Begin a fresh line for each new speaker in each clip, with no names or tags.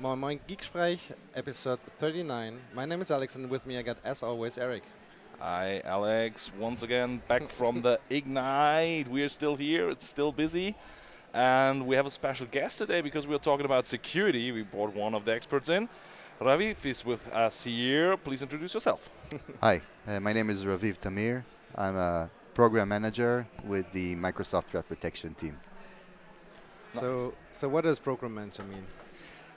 Moin Moin Geeksprech, episode 39. My name is Alex, and with me I got, as always, Eric.
Hi, Alex. Once again, back from the Ignite. We are still here. It's still busy. And we have a special guest today because we're talking about security. We brought one of the experts in. Raviv is with us here. Please introduce yourself.
Hi, uh, my name is Raviv Tamir. I'm a program manager with the Microsoft Threat Protection team.
So, so what does program manager mean?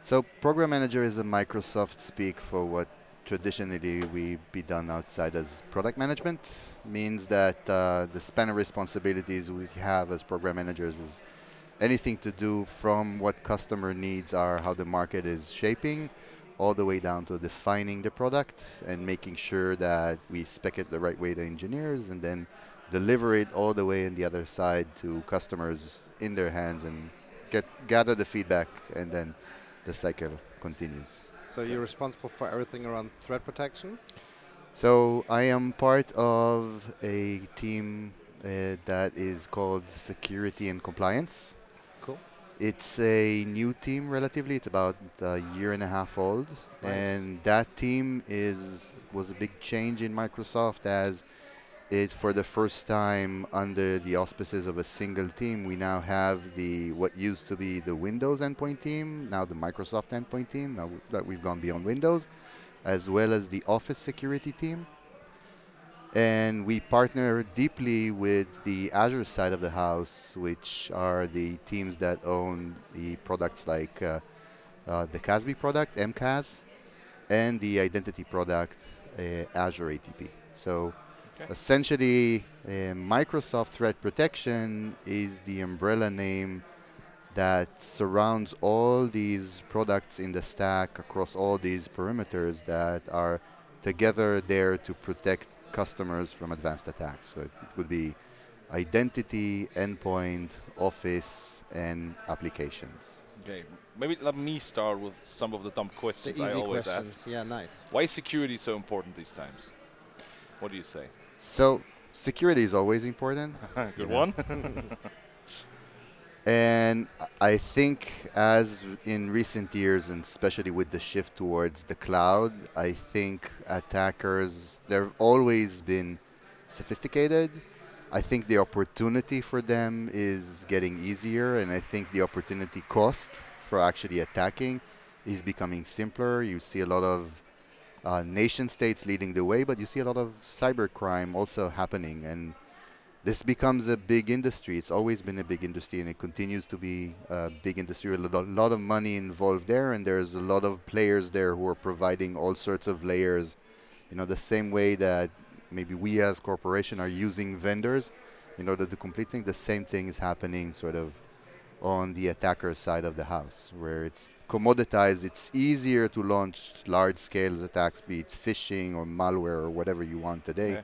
So, program manager is a Microsoft speak for what traditionally we be done outside as product management. Means that uh, the span of responsibilities we have as program managers is anything to do from what customer needs are, how the market is shaping, all the way down to defining the product and making sure that we spec it the right way to engineers and then deliver it all the way on the other side to customers in their hands and get gather the feedback and then the cycle continues.
So you're responsible for everything around threat protection?
So I am part of a team uh, that is called Security and Compliance.
Cool.
It's a new team relatively. It's about a year and a half old,
Nice.
and that team is was a big change in Microsoft as it for the first time under the auspices of a single team. We now have the what used to be the windows endpoint team now the microsoft endpoint team now that we've gone beyond windows as well as the office security team. And we partner deeply with the azure side of the house which are the teams that own the products like uh, uh, the casb product mcas and the identity product uh, azure atp so
Okay.
essentially uh, microsoft threat protection is the umbrella name that surrounds all these products in the stack across all these perimeters that are together there to protect customers from advanced attacks. So it would be identity, endpoint, office, and applications.
Okay, maybe let me start with some of the dumb
The
questions I
easy
always
questions.
ask.
Yeah, nice.
Why is security so important these times? What do you say?
So security is always important.
Good one.
And I think, as in recent years, and especially with the shift towards the cloud, I think attackers, they've always been sophisticated. I think the opportunity for them is getting easier, and I think the opportunity cost for actually attacking is becoming simpler. You see a lot of uh, nation states leading the way, but you see a lot of cybercrime also happening. And this becomes a big industry. It's always been a big industry, and it continues to be a big industry. A lot, of money involved there, and there's a lot of players there who are providing all sorts of layers. You know, the same way that maybe we as corporation are using vendors in order to complete things. The same thing is happening sort of on the attacker side of the house, where it's commoditized. It's easier to launch large-scale attacks, be it phishing or malware or whatever you want today.
Okay.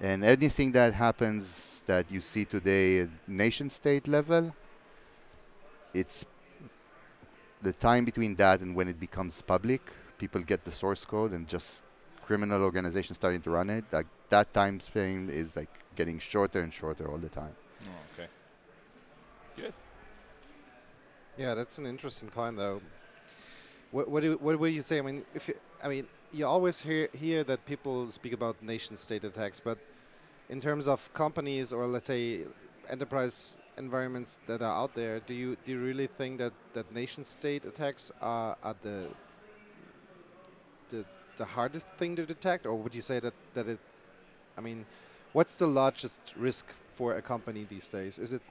And anything that happens that you see today at nation state level, it's the time between that and when it becomes public, people get the source code and just criminal organizations starting to run it. Like that time span is like getting shorter and shorter all the time.
Oh, okay.
Yeah, that's an interesting point, though. What what do what would you say? I mean, if you, I mean, you always hear hear that people speak about nation-state attacks, but in terms of companies or let's say enterprise environments that are out there, do you do you really think that that nation-state attacks are are the the the hardest thing to detect, or would you say that that it? I mean, what's the largest risk for a company these days? Is it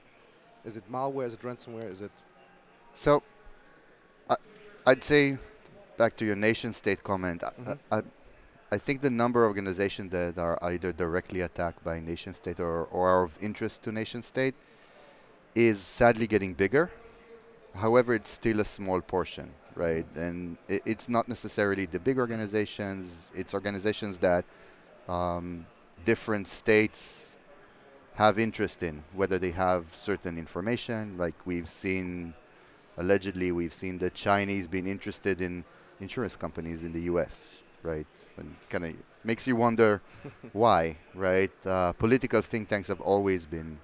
is it malware? Is it ransomware? Is it
So, I, I'd say, back to your nation state comment, I-
Mhm.
I, I, I think the number of organizations that are either directly attacked by nation state or, or are of interest to nation state is sadly getting bigger. However, it's still a small portion, right? And i it's not necessarily the big organizations, it's organizations that um, different states have interest in, whether they have certain information, like we've seen allegedly we've seen the Chinese being interested in insurance companies in the U.S. Right, and kind of makes you wonder why. Right, uh, political think tanks have always been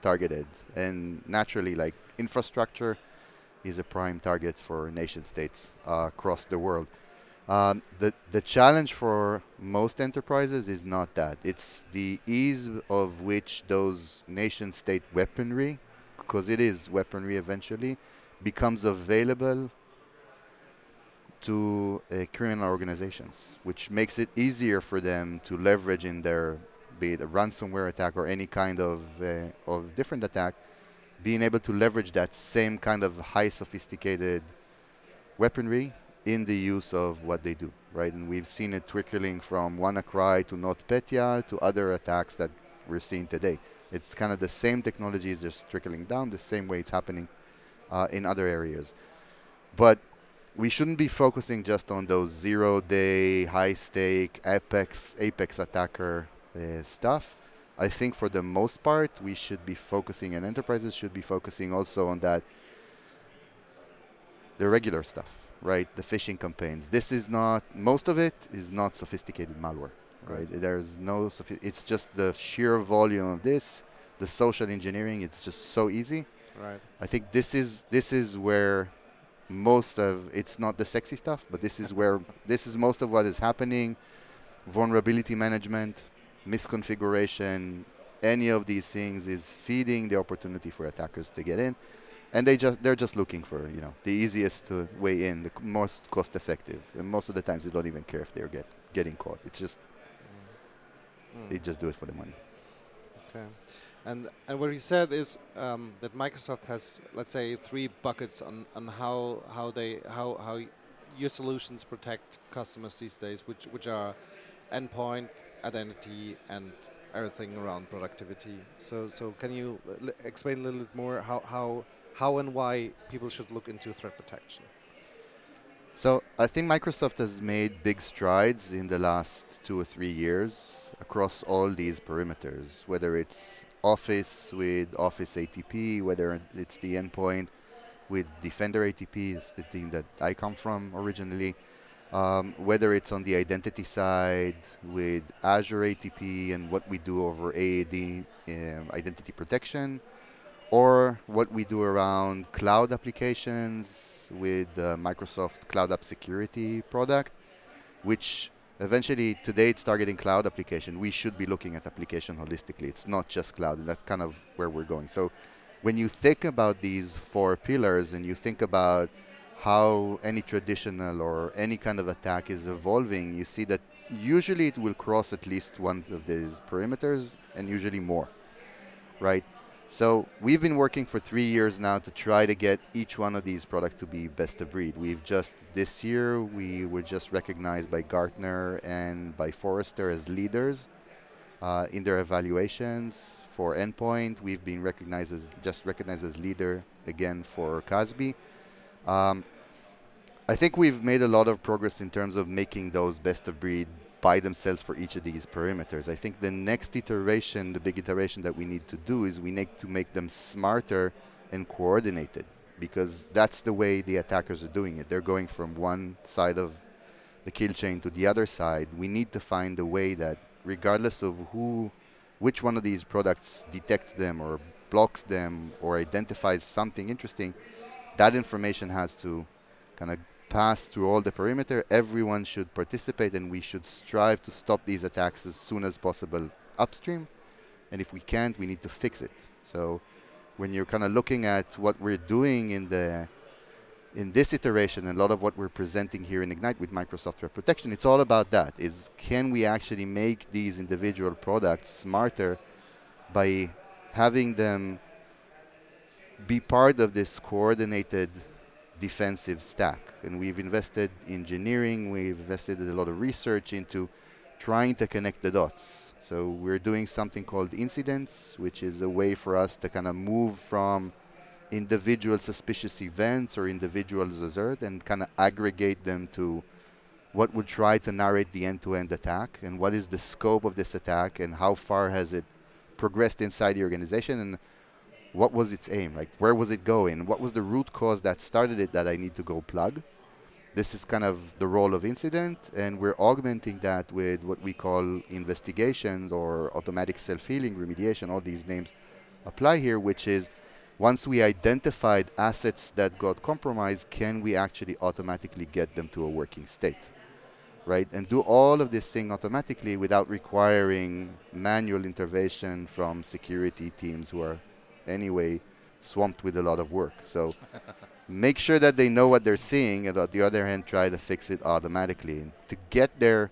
targeted, and naturally, like infrastructure is a prime target for nation states uh, across the world. Um, the the challenge for most enterprises is not that. It's the ease of which those nation state weaponry, because it is weaponry eventually, becomes available to uh, criminal organizations, which makes it easier for them to leverage in their, be it a ransomware attack or any kind of uh, of different attack, being able to leverage that same kind of high sophisticated weaponry in the use of what they do, right? And we've seen it trickling from WannaCry to NotPetya to other attacks that we're seeing today. It's kind of the same technology is just trickling down the same way it's happening uh, in other areas. But we shouldn't be focusing just on those zero-day, high-stake, apex, apex attacker uh, stuff. I think for the most part, we should be focusing, and enterprises should be focusing also on that, the regular stuff, right? The phishing campaigns. This is not, most of it is not sophisticated malware, right? right. There's no, it's just the sheer volume of this, the social engineering, it's just so easy.
Right.
I think this is, this is where most of it's not the sexy stuff, but this is where this is most of what is happening. Vulnerability management, misconfiguration, any of these things is feeding the opportunity for attackers to get in, and they just they're just looking for you know the easiest to way in, the most cost effective, and most of the times they don't even care if they're get getting caught. It's just mm. they just do it for the money.
Okay. And and what he said is um, that Microsoft has, let's say, three buckets on, on how how they how how your solutions protect customers these days, which which are endpoint, identity, and everything around productivity. So so can you explain a little bit more how how how and why people should look into threat protection?
So I think Microsoft has made big strides in the last two or three years across all these perimeters, whether it's Office with Office ATP, whether it's the endpoint with Defender ATP, it's the team that I come from originally, um, whether it's on the identity side with Azure ATP and what we do over AAD um, identity protection, or what we do around cloud applications with the Microsoft Cloud App Security product, which eventually today it's targeting cloud application. We should be looking at application holistically. It's not just cloud, and that's kind of where we're going. So when you think about these four pillars and you think about how any traditional or any kind of attack is evolving, you see that usually it will cross at least one of these perimeters and usually more, right? So we've been working for three years now to try to get each one of these products to be best of breed. We've just this year we were just recognized by Gartner and by Forrester as leaders uh, in their evaluations for endpoint. We've been recognized as just recognized as leader again for CASB. Um, I think we've made a lot of progress in terms of making those best of breed by themselves for each of these perimeters. I think the next iteration, the big iteration that we need to do is we need to make them smarter and coordinated because that's the way the attackers are doing it. They're going from one side of the kill chain to the other side. We need to find a way that regardless of who which one of these products detects them or blocks them or identifies something interesting, that information has to kind of pass through all the perimeter. Everyone should participate, and we should strive to stop these attacks as soon as possible upstream. And if we can't, we need to fix it. So when you're kind of looking at what we're doing in the in this iteration, and a lot of what we're presenting here in Ignite with Microsoft Threat Protection, it's all about that. Is can we actually make these individual products smarter by having them be part of this coordinated defensive stack. And we've invested engineering, we've invested a lot of research into trying to connect the dots. So we're doing something called incidents, which is a way for us to kind of move from individual suspicious events or individual alert and kind of aggregate them to what would try to narrate the end-to-end attack and what is the scope of this attack and how far has it progressed inside the organization and what was its aim? Like, where was it going? What was the root cause that started it that I need to go plug? This is kind of the role of incident, and we're augmenting that with what we call investigations or automatic self healing, remediation, all these names apply here, which is once we identified assets that got compromised, can we actually automatically get them to a working state? Right? And do all of this thing automatically without requiring manual intervention from security teams who are anyway swamped with a lot of work. So make sure that they know what they're seeing, and on the other hand, try to fix it automatically. And to get there,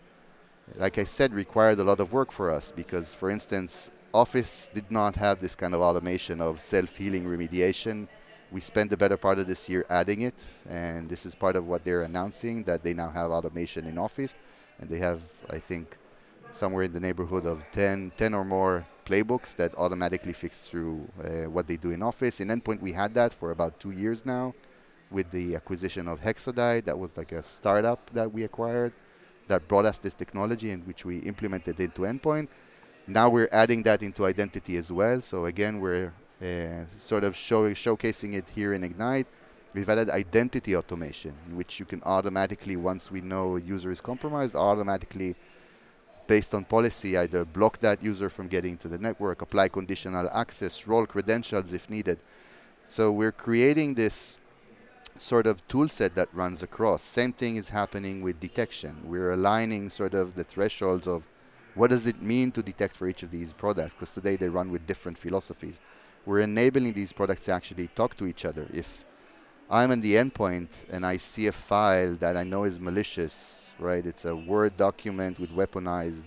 like I said, required a lot of work for us because, for instance, Office did not have this kind of automation of self-healing remediation. We spent the better part of this year adding it, and this is part of what they're announcing that they now have automation in Office, and they have, I think, somewhere in the neighborhood of 10, 10 or more playbooks that automatically fix through uh, what they do in Office. In Endpoint, we had that for about two years now with the acquisition of Hexadite. That was like a startup that we acquired that brought us this technology in which we implemented into Endpoint. Now we're adding that into identity as well. So again, we're uh, sort of show, showcasing it here in Ignite. We've added identity automation, in which you can automatically, once we know a user is compromised, automatically, based on policy, either block that user from getting to the network, apply conditional access, roll credentials if needed. So we're creating this sort of tool set that runs across. Same thing is happening with detection. We're aligning sort of the thresholds of what does it mean to detect for each of these products? Because today they run with different philosophies. We're enabling these products to actually talk to each other. If I'm in the endpoint and I see a file that I know is malicious, right? It's a Word document with weaponized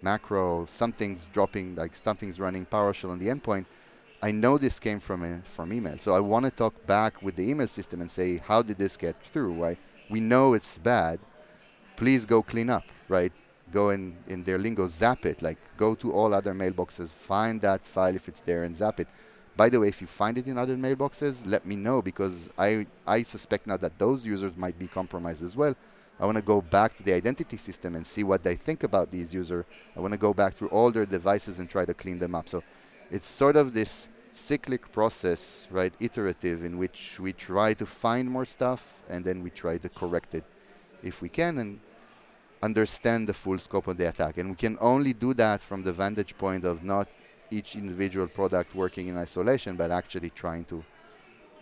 macro, something's dropping, like something's running PowerShell on the endpoint. I know this came from from email, so I want to talk back with the email system and say, how did this get through? Right? We know it's bad. Please go clean up, right? go in, in their lingo, zap it. Like go to all other mailboxes, find that file if it's there and zap it. By the way, if you find it in other mailboxes, let me know because I, I suspect now that those users might be compromised as well. I want to go back to the identity system and see what they think about these users. I want to go back through all their devices and try to clean them up. So it's sort of this cyclic process, right, iterative, in which we try to find more stuff and then we try to correct it if we can. And understand the full scope of the attack. And we can only do that from the vantage point of not each individual product working in isolation, but actually trying to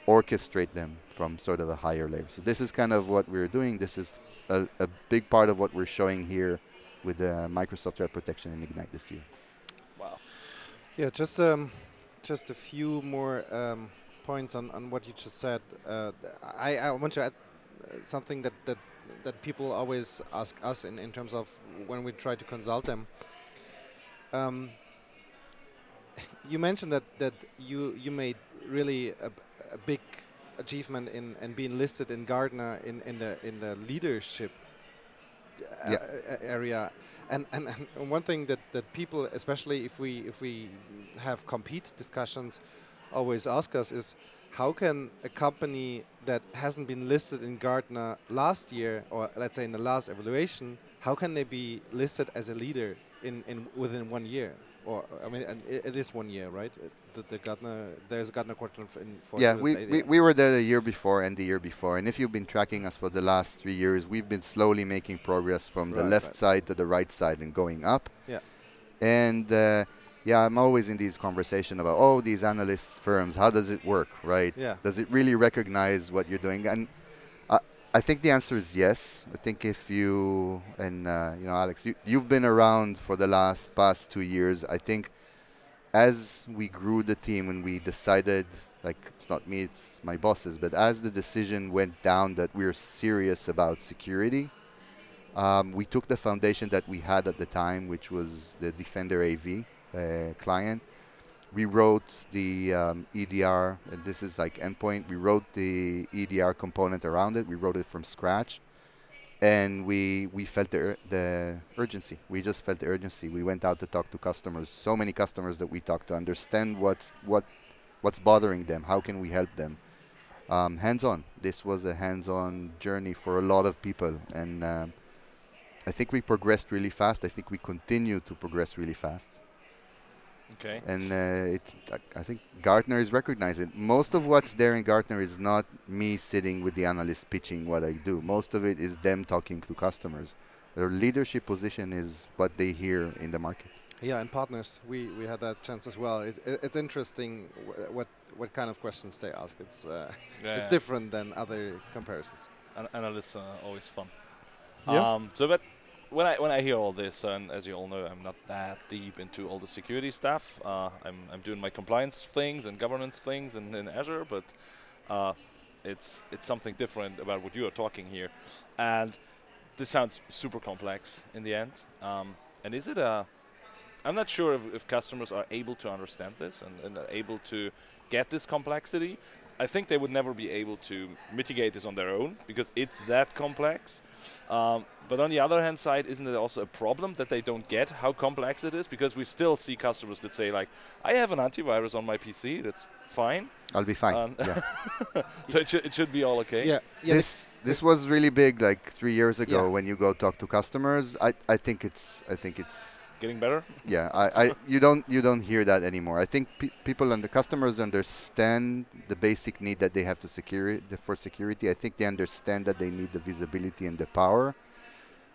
orchestrate them from sort of a higher layer. So this is kind of what we're doing. This is a, a big part of what we're showing here with the Microsoft Threat Protection in Ignite this year.
Wow. Yeah, just um, just a few more um, points on, on what you just said. Uh, I, I want to add uh, something that, that that people always ask us in, in terms of when we try to consult them. Um, you mentioned that, that you you made really a, a big achievement in and being listed in Gartner in, in the in the leadership uh, yeah. area. And, and, and one thing that, that people, especially if we if we have compete discussions, always ask us is how can a company that hasn't been listed in Gartner last year, or let's say in the last evaluation, how can they be listed as a leader in, in within one year? Or I mean, it, it is one year, right? The, the Gartner, there's a Gartner quarter for.
Yeah, we, we, we were there the year before and the year before, and if you've been tracking us for the last three years, we've been slowly making progress from right, the left right. side to the right side and going up.
Yeah.
And uh, yeah, I'm always in these conversations about, oh, these analyst firms, how does it work, right?
Yeah.
Does it really recognize what you're doing? And I, think the answer is yes. I think if you, and, uh, you know, Alex, you, you've been around for the last past two years. I think as we grew the team and we decided, like, it's not me, it's my bosses, but as the decision went down that we're serious about security, um, we took the foundation that we had at the time, which was the Defender AV uh, client. We wrote the um, EDR, and this is like endpoint. We wrote the EDR component around it. We wrote it from scratch, and we we felt the ur- the urgency. We just felt the urgency. We went out to talk to customers. So many customers that we talked to understand what's what what's bothering them. How can we help them? Um, hands-on. This was a hands-on journey for a lot of people, and um, I think we progressed really fast. I think we continue to progress really fast.
Okay.
And uh, it's, I think Gartner is recognizing most of what's there in Gartner is not me sitting with the analyst pitching what I do. Most of it is them talking to customers. Their leadership position is what they hear in the market.
Yeah, and partners. We we had that chance as well. It, it, it's interesting what what kind of questions they ask. It's uh,
Yeah,
it's
yeah.
different than other comparisons.
An- analysts are always fun.
Yeah.
Um, so, but when I when I hear all this, and as you all know, I'm not that deep into all the security stuff. Uh, I'm I'm doing my compliance things and governance things in, in Azure, but uh, it's it's something different about what you are talking here, and this sounds super complex in the end. Um, and is it a I'm not sure if, if customers are able to understand this and, and are able to get this complexity. I think they would never be able to mitigate this on their own because it's that complex. Um, but on the other hand side, isn't it also a problem that they don't get how complex it is? Because we still see customers that say like, "I have an antivirus on my PC, that's fine."
I'll be fine.
Um,
yeah.
so it, should it should be all okay.
Yeah, yeah.
this this was really big like three years ago
Yeah.
when you go talk to customers. I, I think it's I think it's
Getting better.
yeah I, I you don't you don't hear that anymore. I think pe- people and the customers understand the basic need that they have to security for security. I think they understand that they need the visibility and the power.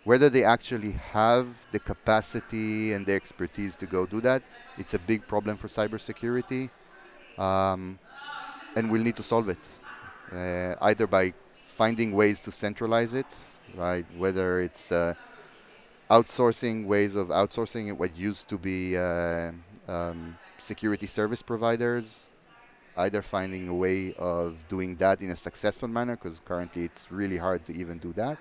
Whether they actually have the capacity and the expertise to go do that, it's a big problem for cybersecurity, um, and we'll need to solve it uh, either by finding ways to centralize it, right? Whether it's uh, outsourcing ways of outsourcing what used to be uh, um, security service providers, either finding a way of doing that in a successful manner, because currently it's really hard to even do that,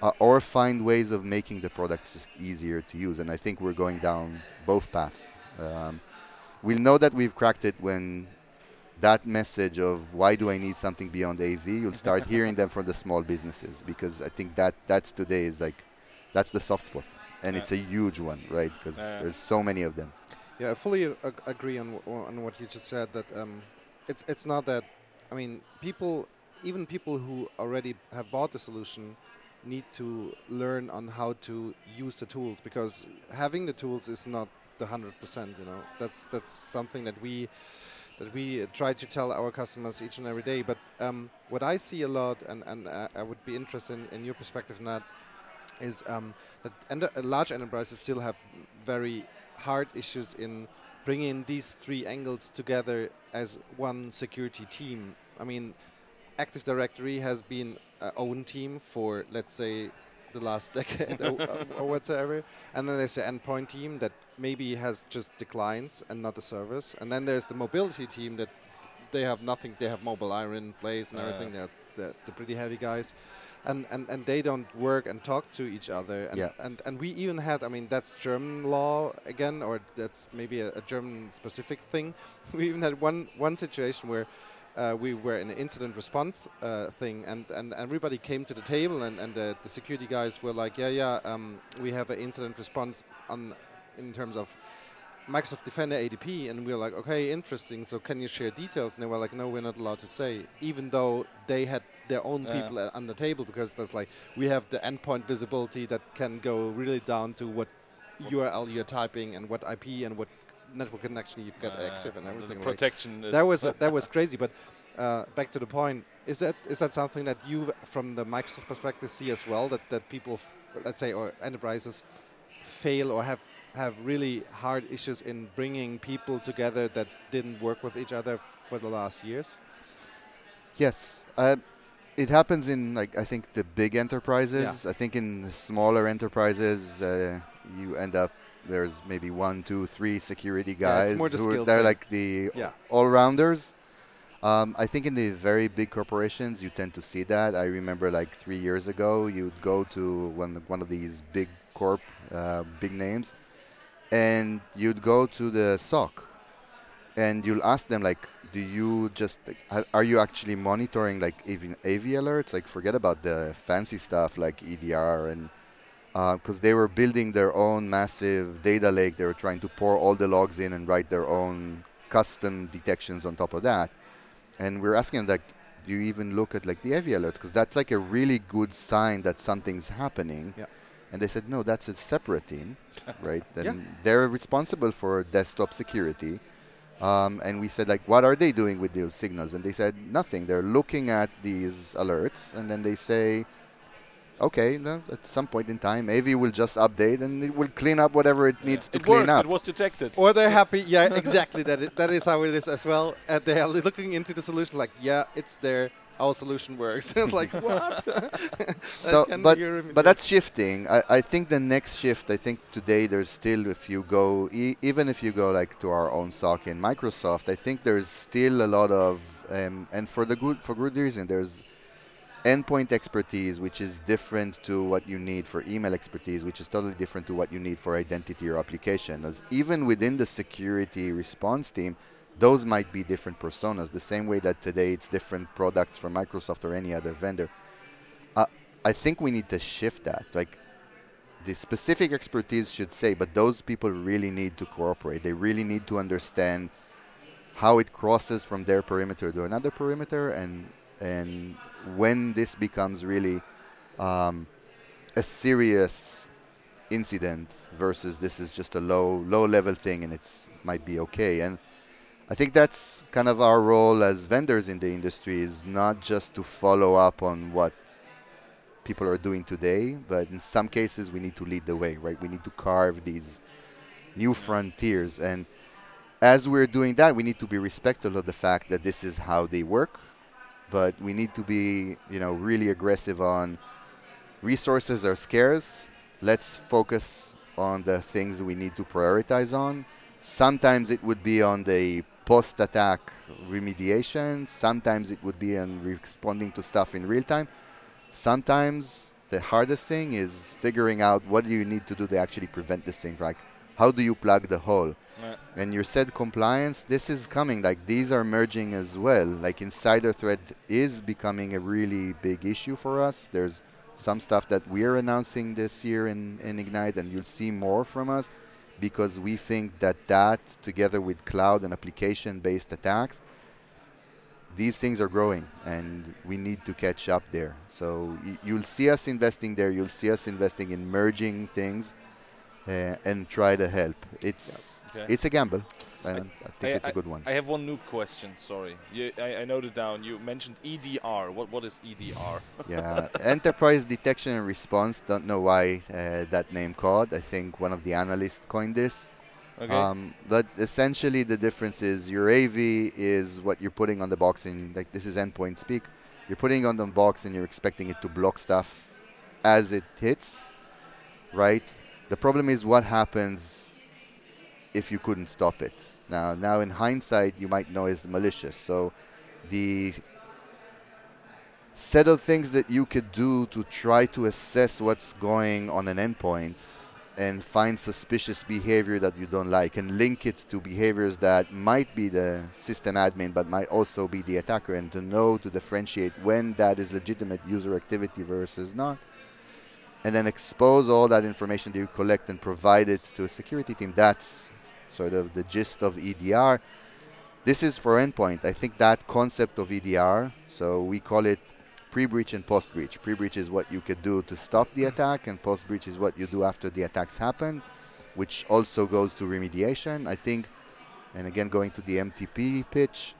uh, or find ways of making the products just easier to use. And I think we're going down both paths. Um, we'll know that we've cracked it when that message of why do I need something beyond AV, you'll start hearing them from the small businesses because I think that that's today is like that's the soft spot, and
Yeah.
it's a huge one, right? Because
Yeah.
there's so many of them.
Yeah, I fully ag- agree on w- on what you just said. That um, it's it's not that. I mean, people, even people who already have bought the solution, need to learn on how to use the tools because having the tools is not the hundred percent. You know, that's that's something that we that we uh, try to tell our customers each and every day. But um, what I see a lot, and and uh, I would be interested in, in your perspective on that, is um, that uh, large enterprises still have very hard issues in bringing these three angles together as one security team. I mean, Active Directory has been a own team for let's say the last decade or, or whatsoever, and then there's the endpoint team that maybe has just the clients and not the servers, and then there's the mobility team that they have nothing. They have MobileIron in place and
Uh.
everything. They're the, the pretty heavy guys, and, and and they don't work and talk to each other. And,
Yeah.
and and we even had. I mean, that's German law again, or that's maybe a, a German specific thing. we even had one one situation where. Uh, we were in an incident response uh, thing, and, and everybody came to the table, and, and the, the security guys were like, "Yeah, yeah, um, we have an incident response on in terms of Microsoft Defender ATP, and we were like, okay, interesting. So can you share details? And they were like, no, we're not allowed to say, even though they had their own
Yeah.
people uh, on the table because that's like we have the endpoint visibility that can go really down to what URL you're typing and what IP and what network connection you've got
Uh,
active and
the
everything. like
protection. is
that was that was crazy. But uh, back to the point: is that is that something that you, from the Microsoft perspective, see as well? That that people, f- let's say, or enterprises, fail or have have really hard issues in bringing people together that didn't work with each other for the last years.
Yes, uh, it happens in like I think the big enterprises. I think in the smaller enterprises, uh, you end up there's maybe one, two, three security
Yeah,
guys
it's more the
who are, they're
thing.
like the
Yeah.
all-rounders. Um, I think in the very big corporations, you tend to see that. I remember like three years ago, you'd go to one one of these big corp, uh, big names, and you'd go to the SOC, and you'll ask them like, do you just like, are you actually monitoring like even AV alerts? Like, forget about the fancy stuff like EDR and uh, because they were building their own massive data lake. They were trying to pour all the logs in and write their own custom detections on top of that. And we're asking like, do you even look at like the AV alerts? Because that's like a really good sign that something's happening.
Yeah.
And they said, no, that's a separate team, right? Then
Yeah.
they're responsible for desktop security. Um, and we said, like, what are they doing with those signals? And they said, nothing. They're looking at these alerts, and then they say, okay, no, at some point in time, AV will just update and it will clean up whatever it needs to
it
clean
worked.
up.
It was detected.
Or they're happy. Yeah, exactly. that it, that is how it is as well. And they are looking into the solution like, yeah, it's there. Our solution works. it's like what?
so, but but that's shifting. I, I think the next shift. I think today there's still, if you go, e- even if you go like to our own SOC in Microsoft, I think there's still a lot of, um, and for the good for good reason, there's endpoint expertise, which is different to what you need for email expertise, which is totally different to what you need for identity or application. As even within the security response team, those might be different personas, the same way that today it's different products from Microsoft or any other vendor. Uh, I think we need to shift that. Like, the specific expertise should say, but those people really need to cooperate. They really need to understand how it crosses from their perimeter to another perimeter, and and when this becomes really um, a serious incident versus this is just a low low level thing and it's might be okay. And I think that's kind of our role as vendors in the industry is not just to follow up on what people are doing today, but in some cases we need to lead the way, right? We need to carve these new frontiers. And as we're doing that, we need to be respectful of the fact that this is how they work, but we need to be, you know, really aggressive on resources are scarce. Let's focus on the things we need to prioritize on. Sometimes it would be on the post attack remediation, sometimes it would be on responding to stuff in real time. Sometimes the hardest thing is figuring out what do you need to do to actually prevent this thing. Like, how do you plug the hole?
Yeah.
And you said compliance, this is coming. Like, these are merging as well. Like, insider threat is becoming a really big issue for us. There's some stuff that we're announcing this year in, in Ignite, and you'll see more from us because we think that that, together with cloud and application-based attacks, these things are growing, and we need to catch up there. So y- you'll see us investing there. You'll see us investing in merging things, uh, and try to help. It's
Okay.
it's a gamble,
I-
and I think it's a good one.
I have one noob question. Sorry, you, I, I noted down. You mentioned EDR. What what is EDR?
yeah, enterprise detection and response. Don't know why uh, that name caught. I think one of the analysts coined this.
Okay.
Um, but essentially, the difference is your AV is what you're putting on the box, and like this is endpoint speak. You're putting on the box, and you're expecting it to block stuff as it hits, right? The problem is what happens if you couldn't stop it. Now, now in hindsight, you might know it's malicious. So, the set of things that you could do to try to assess what's going on an endpoint and find suspicious behavior that you don't like and link it to behaviors that might be the system admin but might also be the attacker and to know to differentiate when that is legitimate user activity versus not and then expose all that information that you collect and provide it to a security team that's sort of the gist of EDR this is for endpoint I think that concept of EDR so we call it pre-breach and post-breach. Pre-breach is what you could do to stop the attack, and post-breach is what you do after the attacks happen, which also goes to remediation. I think, and again going to the MTP pitch,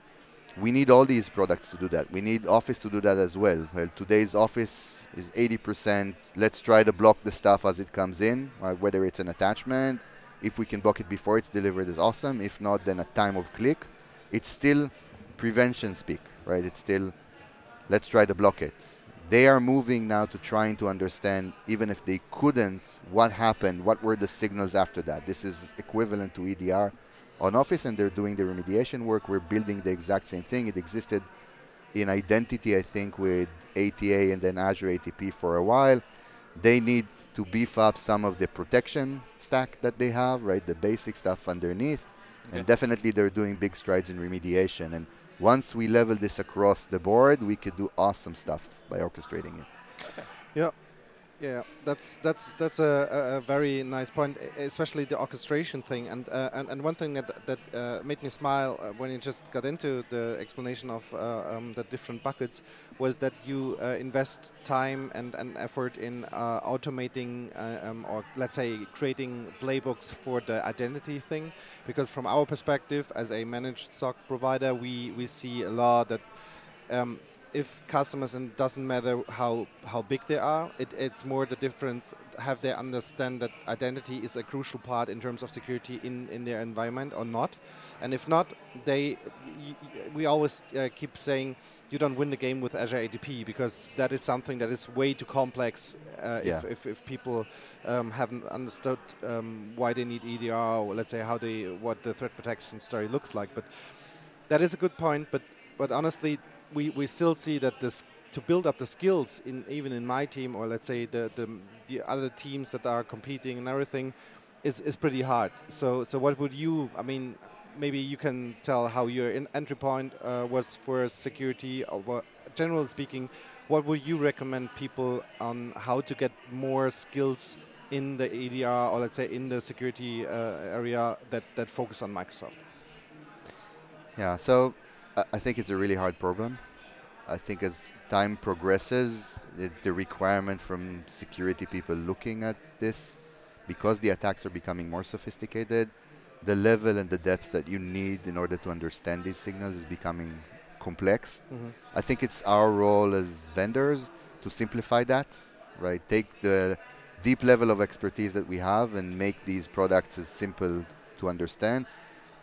we need all these products to do that. We need Office to do that as well. Well, today's Office is 80%. Let's try to block the stuff as it comes in, right? whether it's an attachment. If we can block it before it's delivered, is awesome. If not, then at time of click, it's still prevention speak, right? It's still let's try to block it. They are moving now to trying to understand, even if they couldn't, what happened, what were the signals after that. This is equivalent to EDR on Office, and they're doing the remediation work. We're building the exact same thing. It existed in identity, I think, with ATA and then Azure ATP for a while. They need to beef up some of the protection stack that they have, right? The basic stuff underneath. And definitely they're doing big strides in remediation. And once we level this across the board, we could do awesome stuff by orchestrating it.
Yeah, yeah, that's that's that's a, a, very nice point, especially the orchestration thing. And uh, and, and one thing that that uh, made me smile uh, when you just got into the explanation of uh, um, the different buckets was that you uh, invest time and, and effort in uh, automating um, or let's say creating playbooks for the identity thing. Because from our perspective as a managed SOC provider, we we see a lot that um, if customers and doesn't matter how how big they are it, it's more the difference have they understand that identity is a crucial part in terms of security in in their environment or not and if not they we always uh, keep saying you don't win the game with Azure ATP because that is something that is way too complex uh, yeah. if, if, if, people um, haven't understood um, why they need EDR or let's say how they what the threat protection story looks like but that is a good point but but honestly we, we still see that this to build up the skills in even in my team or let's say the, the the other teams that are competing and everything is, is pretty hard. So so what would you I mean maybe you can tell how your entry point uh, was for security or generally speaking what would you recommend people on how to get more skills in the EDR or let's say in the security uh, area that that focus on Microsoft?
Yeah, so I think it's a really hard problem. I think as time progresses, it, the requirement from security people looking at this, because the attacks are becoming more sophisticated, the level and the depth that you need in order to understand these signals is becoming complex. Mm-hmm. I think it's our role as vendors to simplify that, right? Take the deep level of expertise that we have and make these products as simple to understand.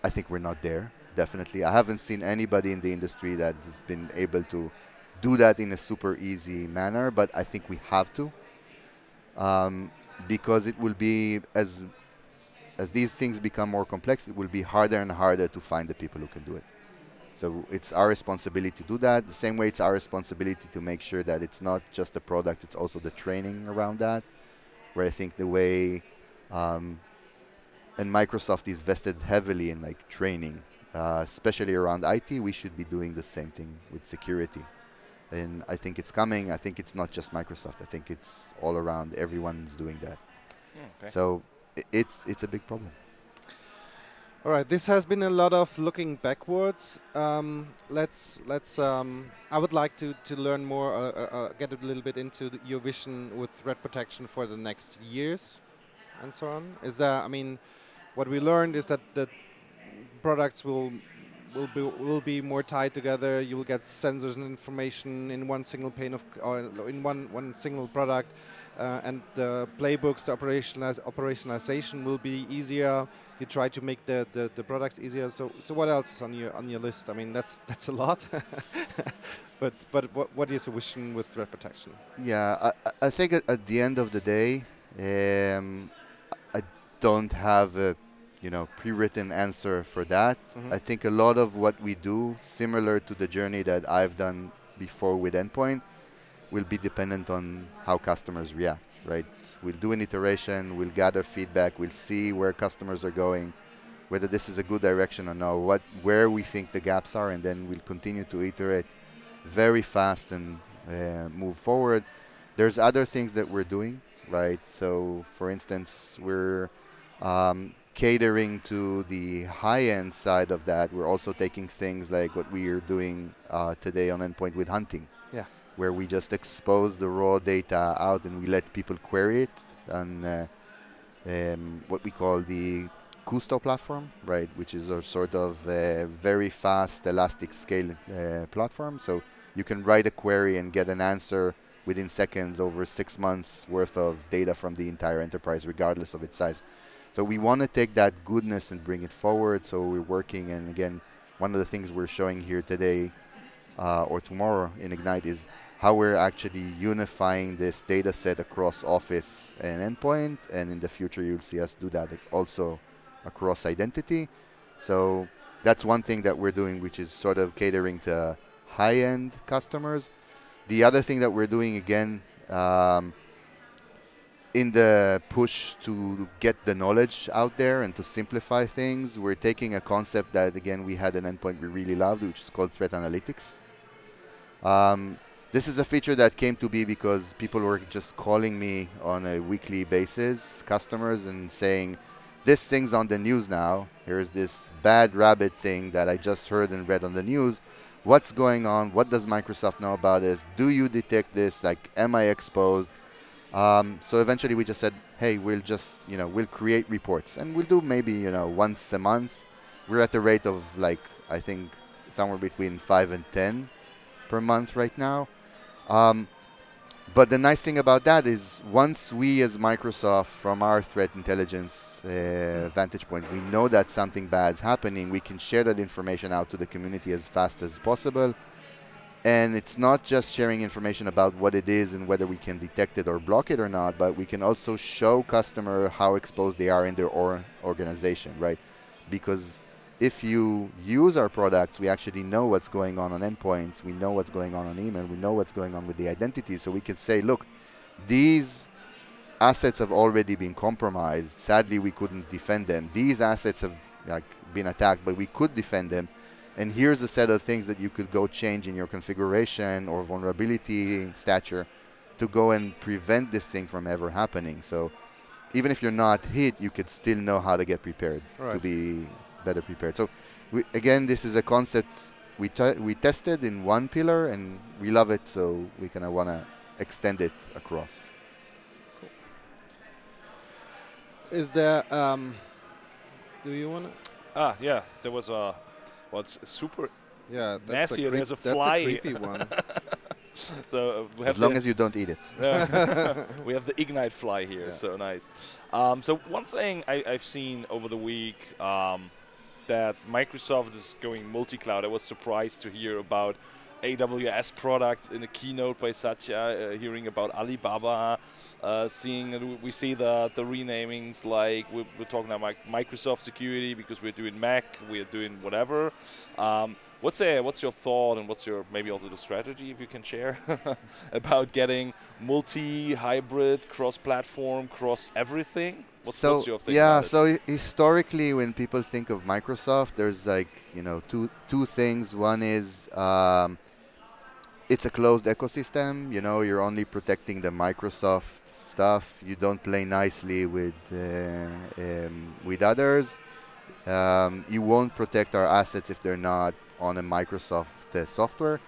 I think we're not there definitely. I haven't seen anybody in the industry that has been able to do that in a super easy manner, but I think we have to. Um, because it will be as as these things become more complex, it will be harder and harder to find the people who can do it. So it's our responsibility to do that. The same way it's our responsibility to make sure that it's not just the product, it's also the training around that. Where I think the way um, and Microsoft is vested heavily in like training uh, especially around IT, we should be doing the same thing with security. And I think it's coming. I think it's not just Microsoft. I think it's all around. Everyone's doing that. Okay. So it's it's a big problem.
All right, this has been a lot of looking backwards. Um, let's let's. Um, I would like to to learn more, uh, uh, uh get a little bit into your vision with threat protection for the next years, and so on. Is that I mean, what we learned is that the products will will be will be more tied together. You will get sensors and information in one single pane of or in one one single product, uh, and the playbooks, the operationalization will be easier. You try to make the, the, the products easier. So so what else is on your on your list? I mean that's that's a lot. but but what what is your vision with threat protection?
Yeah, I, I think at, at the end of the day, um, I don't have a you know pre-written answer for that. Mm-hmm. I think a lot of what we do, similar to the journey that I've done before with Endpoint, will be dependent on how customers react. Right? We'll do an iteration, we'll gather feedback, we'll see where customers are going, whether this is a good direction or no, what where we think the gaps are, and then we'll continue to iterate very fast and uh, move forward. There's other things that we're doing, right? So, for instance, we're um, catering to the high-end side of that, we're also taking things like what we are doing uh, today on Endpoint with hunting,
yeah.
where we just expose the raw data out and we let people query it on uh, um, what we call the Kusto platform, right, which is a sort of very fast, elastic scale uh, platform. So you can write a query and get an answer within seconds over six months worth of data from the entire enterprise, regardless of its size. So we want to take that goodness and bring it forward. So we're working, and again, one of the things we're showing here today uh, or tomorrow in Ignite is how we're actually unifying this data set across Office and Endpoint, and in the future you'll see us do that also across identity. So that's one thing that we're doing, which is sort of catering to high-end customers. The other thing that we're doing again. Um, in the push to get the knowledge out there and to simplify things, we're taking a concept that, again, we had an endpoint we really loved, which is called threat analytics. Um, this is a feature that came to be because people were just calling me on a weekly basis, customers, and saying, This thing's on the news now. Here's this bad rabbit thing that I just heard and read on the news. What's going on? What does Microsoft know about this? Do you detect this? Like, am I exposed? Um, so eventually we just said, hey, we'll just, you know, we'll create reports and we'll do maybe, you know, once a month. We're at a rate of like, I think somewhere between five and 10 per month right now. Um, but the nice thing about that is once we as Microsoft, from our threat intelligence uh, vantage point, we know that something bad's happening, we can share that information out to the community as fast as possible. And it's not just sharing information about what it is and whether we can detect it or block it or not, but we can also show customer how exposed they are in their or organization, right? Because if you use our products, we actually know what's going on on endpoints, we know what's going on on email, we know what's going on with the identity. So we can say, look, these assets have already been compromised. Sadly, we couldn't defend them. These assets have like been attacked, but we could defend them. And here's a set of things that you could go change in your configuration or vulnerability stature to go and prevent this thing from ever happening. So even if you're not hit, you could still know how to get prepared right. to be better prepared. So we, again, this is a concept we t- we tested in one pillar and we love it, so we kind of want to extend it across. Cool.
Is there? Um, do you want to?
Ah, yeah. There was a. Well, it's super.
Yeah,
that's nasty.
A
there's a fly.
That's a creepy one.
so
uh, as long as you don't eat it.
we have the ignite fly here, yeah. so nice. Um, so one thing I, have seen over the week. Um, that Microsoft is going multi-cloud. I was surprised to hear about AWS products in a keynote by Satya, uh, hearing about Alibaba, uh, seeing we see the the renamings like we're, we're, talking about Microsoft security because we're doing Mac, we're doing whatever. Um, what's a, what's your thought and what's your maybe also the strategy if you can share about getting multi-hybrid, cross-platform, cross everything? What's,
so
what's
yeah, so historically, when people think of Microsoft, there's like you know two two things. One is um, it's a closed ecosystem. You know, you're only protecting the Microsoft stuff. You don't play nicely with uh, um, with others. Um, you won't protect our assets if they're not on a Microsoft uh, software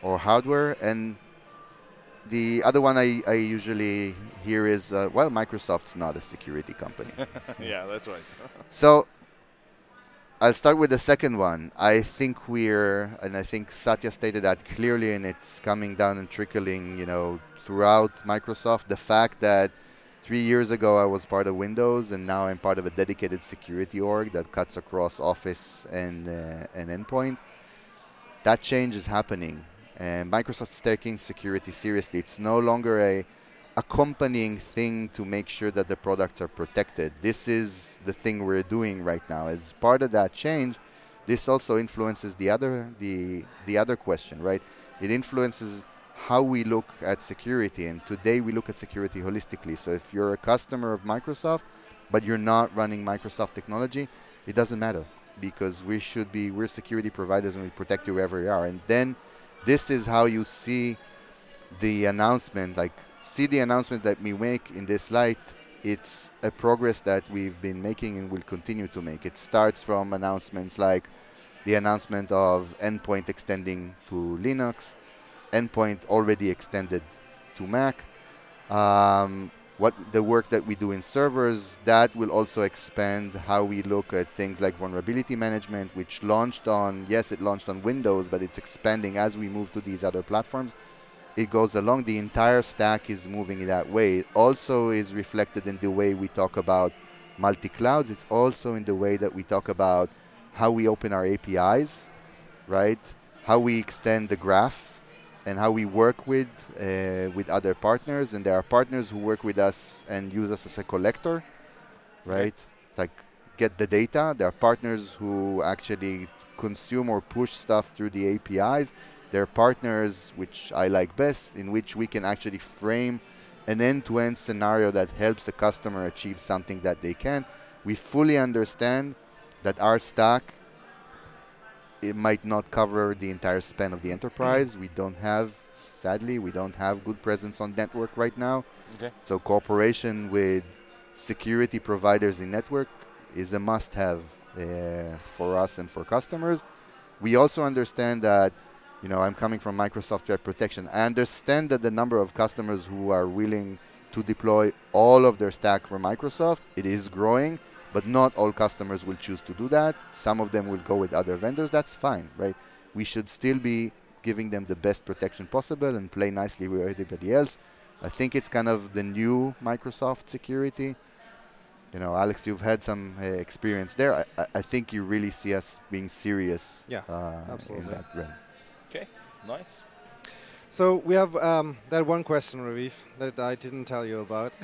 or hardware. And the other one I, I usually hear is, uh, well, Microsoft's not a security company.
yeah, that's right.
so I'll start with the second one. I think we're, and I think Satya stated that clearly, and it's coming down and trickling, you know, throughout Microsoft. The fact that three years ago I was part of Windows, and now I'm part of a dedicated security org that cuts across Office and uh, and endpoint. That change is happening and Microsoft's taking security seriously. It's no longer a accompanying thing to make sure that the products are protected. This is the thing we're doing right now. As part of that change, this also influences the other the the other question, right? It influences how we look at security and today we look at security holistically. So if you're a customer of Microsoft but you're not running Microsoft technology, it doesn't matter because we should be we're security providers and we protect you wherever you are. And then this is how you see the announcement, like see the announcement that we make in this light. It's a progress that we've been making and will continue to make. It starts from announcements like the announcement of endpoint extending to Linux, endpoint already extended to Mac. Um, what the work that we do in servers that will also expand how we look at things like vulnerability management which launched on yes it launched on windows but it's expanding as we move to these other platforms it goes along the entire stack is moving in that way it also is reflected in the way we talk about multi-clouds it's also in the way that we talk about how we open our apis right how we extend the graph and how we work with uh, with other partners. And there are partners who work with us and use us as a collector, right? Like get the data. There are partners who actually consume or push stuff through the APIs. There are partners, which I like best, in which we can actually frame an end-to-end scenario that helps a customer achieve something that they can. We fully understand that our stack it might not cover the entire span of the enterprise. We don't have, sadly, we don't have good presence on network right now. Okay. So cooperation with security providers in network is a must-have uh, for us and for customers. We also understand that, you know, I'm coming from Microsoft Threat Protection. I understand that the number of customers who are willing to deploy all of their stack for Microsoft, it is growing but not all customers will choose to do that. Some of them will go with other vendors. That's fine, right? We should still be giving them the best protection possible and play nicely with everybody else. I think it's kind of the new Microsoft security. You know, Alex, you've had some uh, experience there. I, I, think you really see us being serious
Yeah,
uh, in that realm.
Nice.
So we have um, that one question, Raviv, that I didn't tell you about.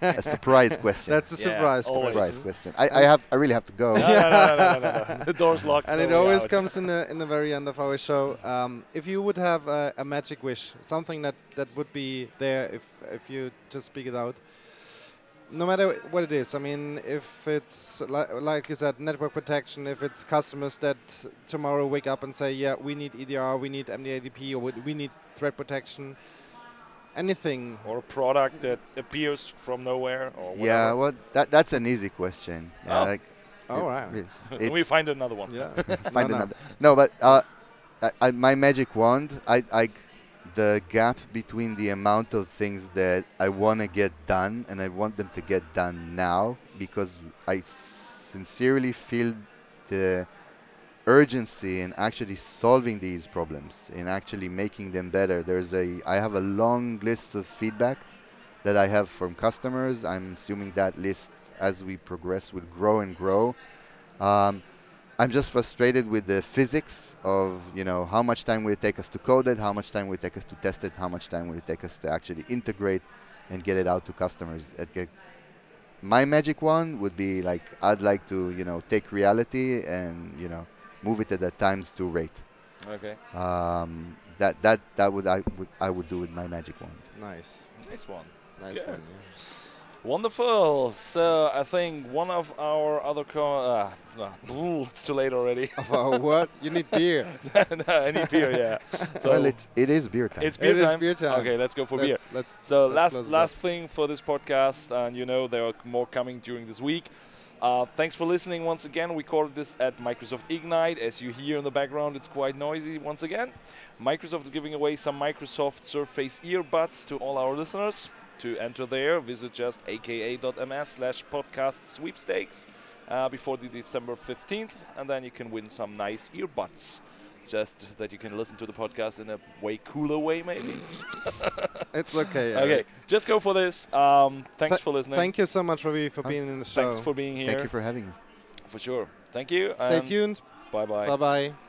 a surprise question.
That's a
Yeah,
surprise
always.
surprise
question.
question. I, I have. I really have to go.
no, no, no, no, no, no, no. The door's locked.
And it always
out.
comes in the in the very end of our show. Um, if you would have a, a magic wish, something that, that would be there if if you just speak it out, no matter what it is. I mean, if it's li- like you said, network protection. If it's customers that tomorrow wake up and say, yeah, we need EDR, we need MDATP, or we- we need threat protection. Anything.
Or a product that appears from nowhere or whatever.
Yeah, well, that that's an easy question. Yeah,
Oh.
like,
All
it-
right.
really,
Then we find another one.
Yeah.
find
no, no.
No, but uh, I, I, my magic wand, I, I, the gap between the amount of things that I want to get done and I want them to get done now because I sincerely feel the urgency in actually solving these problems, in actually making them better. There's a, I have a long list of feedback that I have from customers. I'm assuming that list, as we progress, will grow and grow. Um, I'm just frustrated with the physics of you know how much time will it take us to code it, how much time will it take us to test it, how much time will it take us to actually integrate and get it out to customers. My magic one would be like I'd like to you know take reality and you know move it at a times two rate.
Okay.
Um, that that that would I would I would do with my magic wand.
Nice.
Nice one.
Nice
Good.
one.
Wonderful. So I think one of our other co- uh, no, ooh, it's too late already.
Of our what? You need beer.
no, I need beer. Yeah. So
well, it's it is beer time.
it's beer
It is
time.
beer time.
Okay, let's go for beer.
let's, let's,
So
let's
last last
up.
thing for this podcast, and you know there are more coming during this week. Uh, thanks for listening once again. We recorded this at Microsoft Ignite. As you hear in the background, it's quite noisy once again. Microsoft is giving away some Microsoft Surface earbuds to all our listeners. To enter there, visit just aka.ms slash podcast sweepstakes uh, before the December 15th, and then you can win some nice earbuds. Just that you can listen to the podcast in a way cooler way, maybe.
It's okay.
Okay, just go for this. Um, thanks
Th-
for listening.
Thank you so much, Ravi, for
Huh?
being in the show.
Thanks for being here.
Thank you for having me.
for sure. Thank you.
Stay tuned.
Bye bye.
Bye bye.